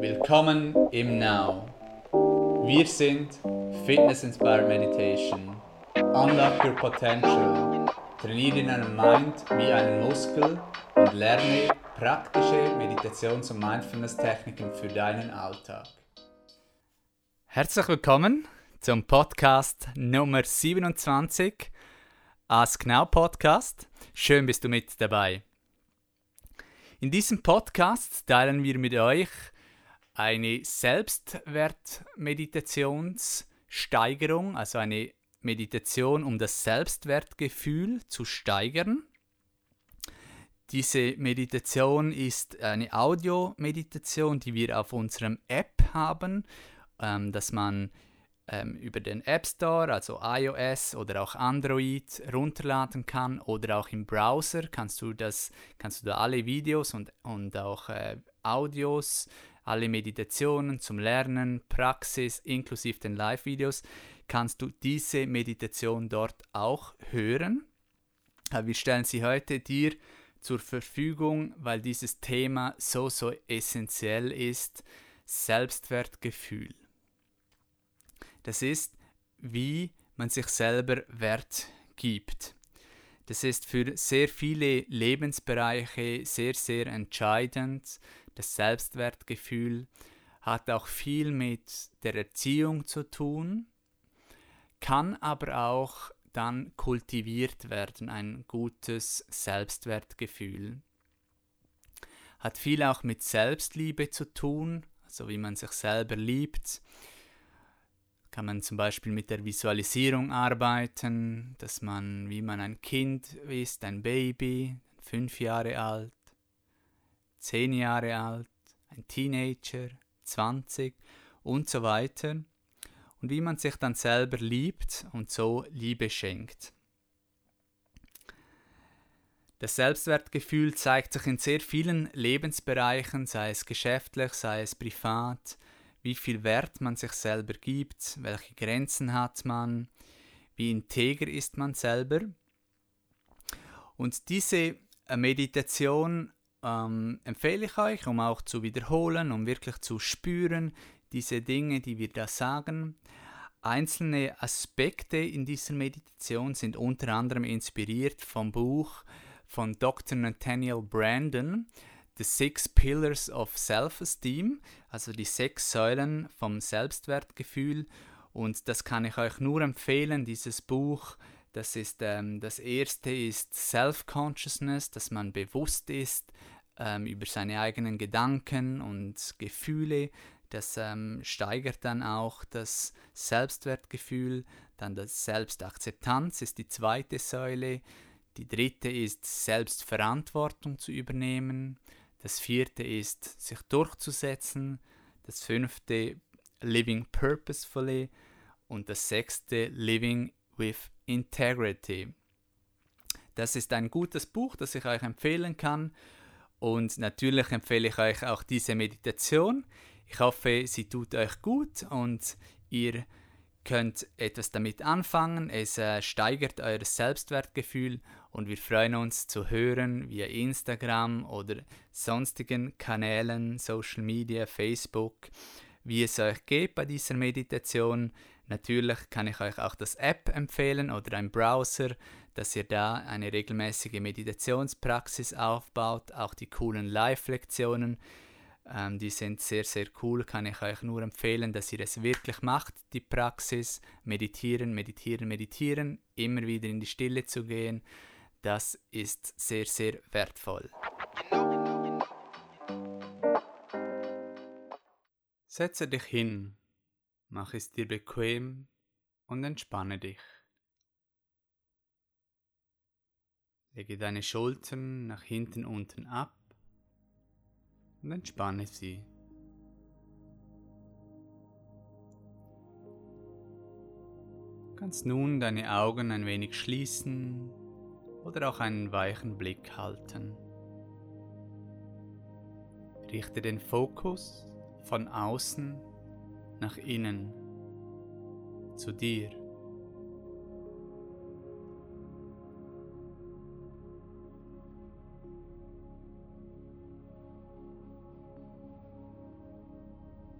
Willkommen im Now. Wir sind Fitness Inspired Meditation. Unlock your potential. Trainiere deinen Mind wie einen Muskel und lerne praktische Meditations- und Mindfulness-Techniken für deinen Alltag. Herzlich willkommen zum Podcast Nummer 27, Ask Now Podcast. Schön bist du mit dabei. In diesem Podcast teilen wir mit euch eine Selbstwertmeditationssteigerung, also eine Meditation, um das Selbstwertgefühl zu steigern. Diese Meditation ist eine Audio-Meditation, die wir auf unserem App haben, ähm, dass man ähm, über den App Store, also iOS oder auch Android, runterladen kann oder auch im Browser kannst du das, kannst du da alle Videos und, und auch äh, Audios, alle Meditationen zum Lernen, Praxis inklusive den Live-Videos, kannst du diese Meditation dort auch hören. Äh, wir stellen sie heute dir zur Verfügung, weil dieses Thema so, so essentiell ist. Selbstwertgefühl. Das ist, wie man sich selber Wert gibt. Das ist für sehr viele Lebensbereiche sehr, sehr entscheidend. Das Selbstwertgefühl hat auch viel mit der Erziehung zu tun, kann aber auch dann kultiviert werden, ein gutes Selbstwertgefühl. Hat viel auch mit Selbstliebe zu tun, also wie man sich selber liebt kann man zum Beispiel mit der Visualisierung arbeiten, dass man, wie man ein Kind ist, ein Baby, fünf Jahre alt, zehn Jahre alt, ein Teenager, 20 und so weiter. Und wie man sich dann selber liebt und so Liebe schenkt. Das Selbstwertgefühl zeigt sich in sehr vielen Lebensbereichen, sei es geschäftlich, sei es privat, wie viel Wert man sich selber gibt, welche Grenzen hat man, wie integer ist man selber. Und diese äh, Meditation ähm, empfehle ich euch, um auch zu wiederholen, um wirklich zu spüren, diese Dinge, die wir da sagen. Einzelne Aspekte in dieser Meditation sind unter anderem inspiriert vom Buch von Dr. Nathaniel Brandon, The Six Pillars of Self-Esteem, also die sechs Säulen vom Selbstwertgefühl. Und das kann ich euch nur empfehlen, dieses Buch. Das, ist, ähm, das erste ist Self-Consciousness, dass man bewusst ist ähm, über seine eigenen Gedanken und Gefühle. Das ähm, steigert dann auch das Selbstwertgefühl. Dann das Selbstakzeptanz ist die zweite Säule. Die dritte ist Selbstverantwortung zu übernehmen. Das vierte ist, sich durchzusetzen. Das fünfte, living purposefully. Und das sechste, living with integrity. Das ist ein gutes Buch, das ich euch empfehlen kann. Und natürlich empfehle ich euch auch diese Meditation. Ich hoffe, sie tut euch gut und ihr könnt etwas damit anfangen. Es äh, steigert euer Selbstwertgefühl und wir freuen uns zu hören via Instagram oder sonstigen Kanälen, Social Media, Facebook, wie es euch geht bei dieser Meditation. Natürlich kann ich euch auch das App empfehlen oder ein Browser, dass ihr da eine regelmäßige Meditationspraxis aufbaut, auch die coolen Live-Lektionen ähm, die sind sehr, sehr cool, kann ich euch nur empfehlen, dass ihr es wirklich macht, die Praxis. Meditieren, meditieren, meditieren, immer wieder in die Stille zu gehen. Das ist sehr, sehr wertvoll. Setze dich hin, mach es dir bequem und entspanne dich. Lege deine Schultern nach hinten unten ab und entspanne sie. Kannst nun deine Augen ein wenig schließen oder auch einen weichen Blick halten. Richte den Fokus von außen nach innen zu dir.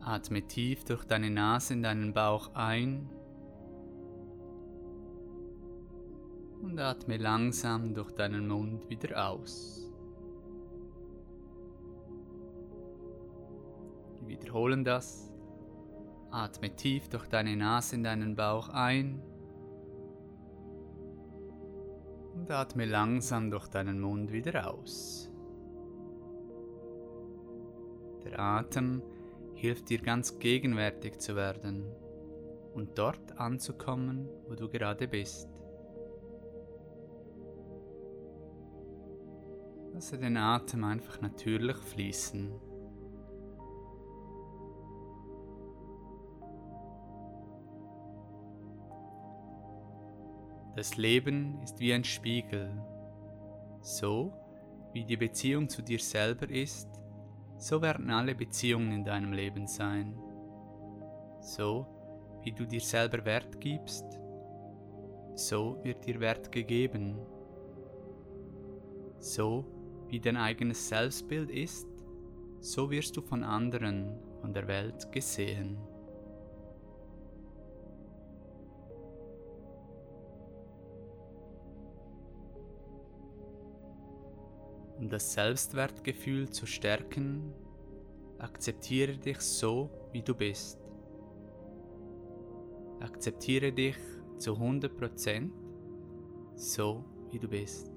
Atme tief durch deine Nase in deinen Bauch ein und atme langsam durch deinen Mund wieder aus. Wir wiederholen das. Atme tief durch deine Nase in deinen Bauch ein und atme langsam durch deinen Mund wieder aus. Der Atem hilft dir ganz gegenwärtig zu werden und dort anzukommen, wo du gerade bist. Lasse den Atem einfach natürlich fließen. Das Leben ist wie ein Spiegel. So wie die Beziehung zu dir selber ist, so werden alle Beziehungen in deinem Leben sein. So wie du dir selber Wert gibst, so wird dir Wert gegeben. So wie dein eigenes Selbstbild ist, so wirst du von anderen, von der Welt gesehen. Um das Selbstwertgefühl zu stärken, akzeptiere dich so, wie du bist. Akzeptiere dich zu 100% so, wie du bist.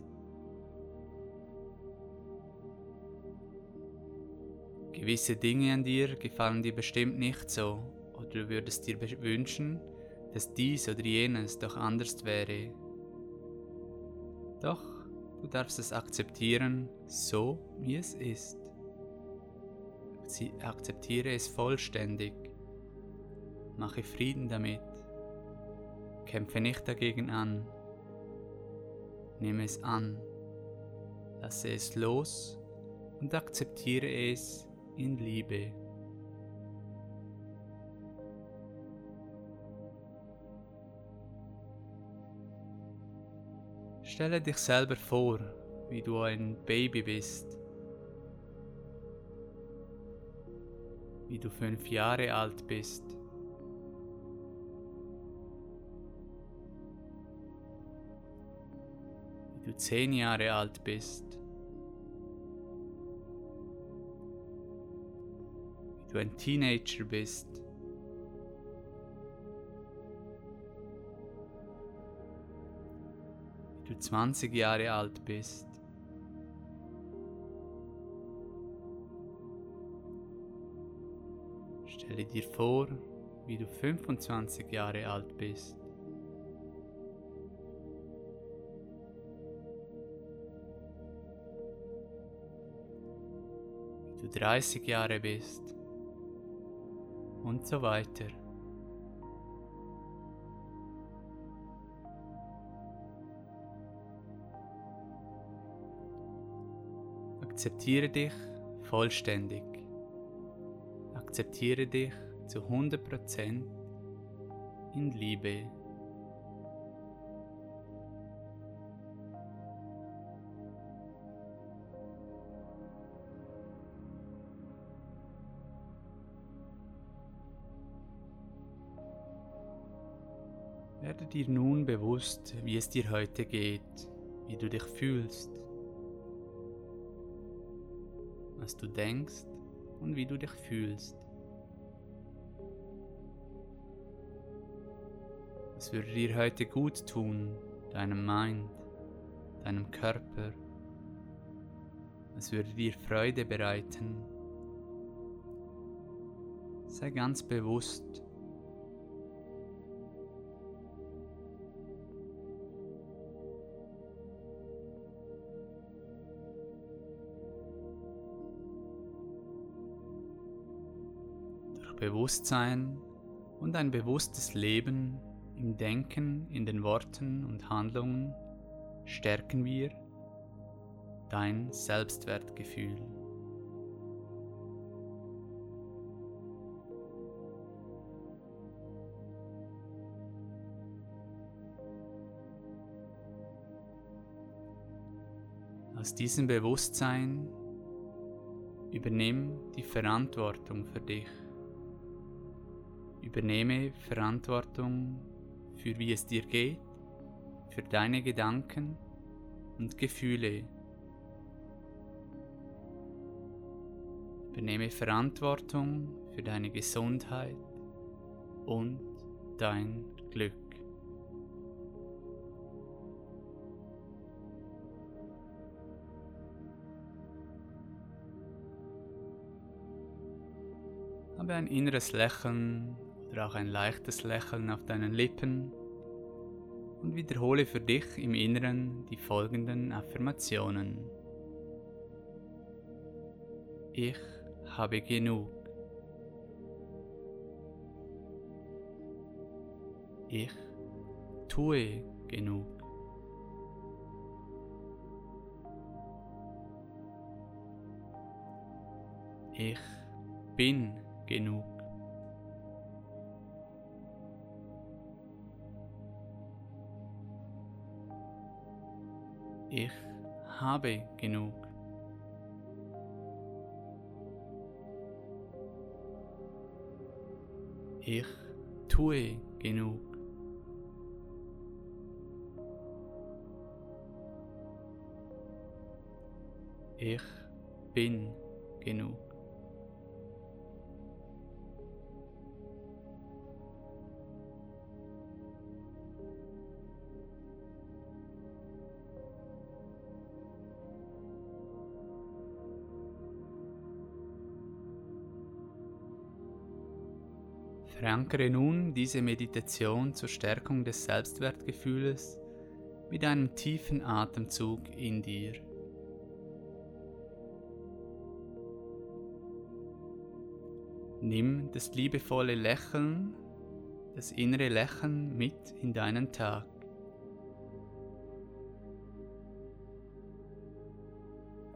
Gewisse Dinge an dir gefallen dir bestimmt nicht so oder du würdest dir wünschen, dass dies oder jenes doch anders wäre. Doch du darfst es akzeptieren, so wie es ist. Akzeptiere es vollständig. Mache Frieden damit. Kämpfe nicht dagegen an. Nehme es an. Lasse es los und akzeptiere es in Liebe. Stelle dich selber vor, wie du ein Baby bist, wie du fünf Jahre alt bist. Wie du zehn Jahre alt bist. du ein Teenager bist. 20 Jahre alt bist. Stelle dir vor, wie du 25 Jahre alt bist. Wie du 30 Jahre bist und so weiter. Akzeptiere dich vollständig. Akzeptiere dich zu 100% in Liebe. Werde dir nun bewusst, wie es dir heute geht, wie du dich fühlst, was du denkst und wie du dich fühlst. Was würde dir heute gut tun, deinem Mind, deinem Körper? Was würde dir Freude bereiten? Sei ganz bewusst, Bewusstsein und ein bewusstes Leben im Denken, in den Worten und Handlungen stärken wir dein Selbstwertgefühl. Aus diesem Bewusstsein übernimm die Verantwortung für dich. Übernehme Verantwortung für wie es dir geht, für deine Gedanken und Gefühle. Übernehme Verantwortung für deine Gesundheit und dein Glück. Habe ein inneres Lächeln oder auch ein leichtes Lächeln auf deinen Lippen und wiederhole für dich im Inneren die folgenden Affirmationen. Ich habe genug. Ich tue genug. Ich bin genug. Ich habe genug. Ich tue genug. Ich bin genug. Verankere nun diese Meditation zur Stärkung des Selbstwertgefühls mit einem tiefen Atemzug in dir. Nimm das liebevolle Lächeln, das innere Lächeln mit in deinen Tag.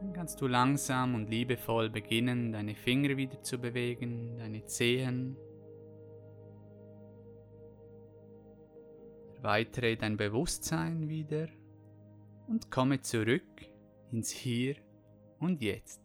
Dann kannst du langsam und liebevoll beginnen, deine Finger wieder zu bewegen, deine Zehen, weitere dein Bewusstsein wieder und komme zurück ins Hier und Jetzt.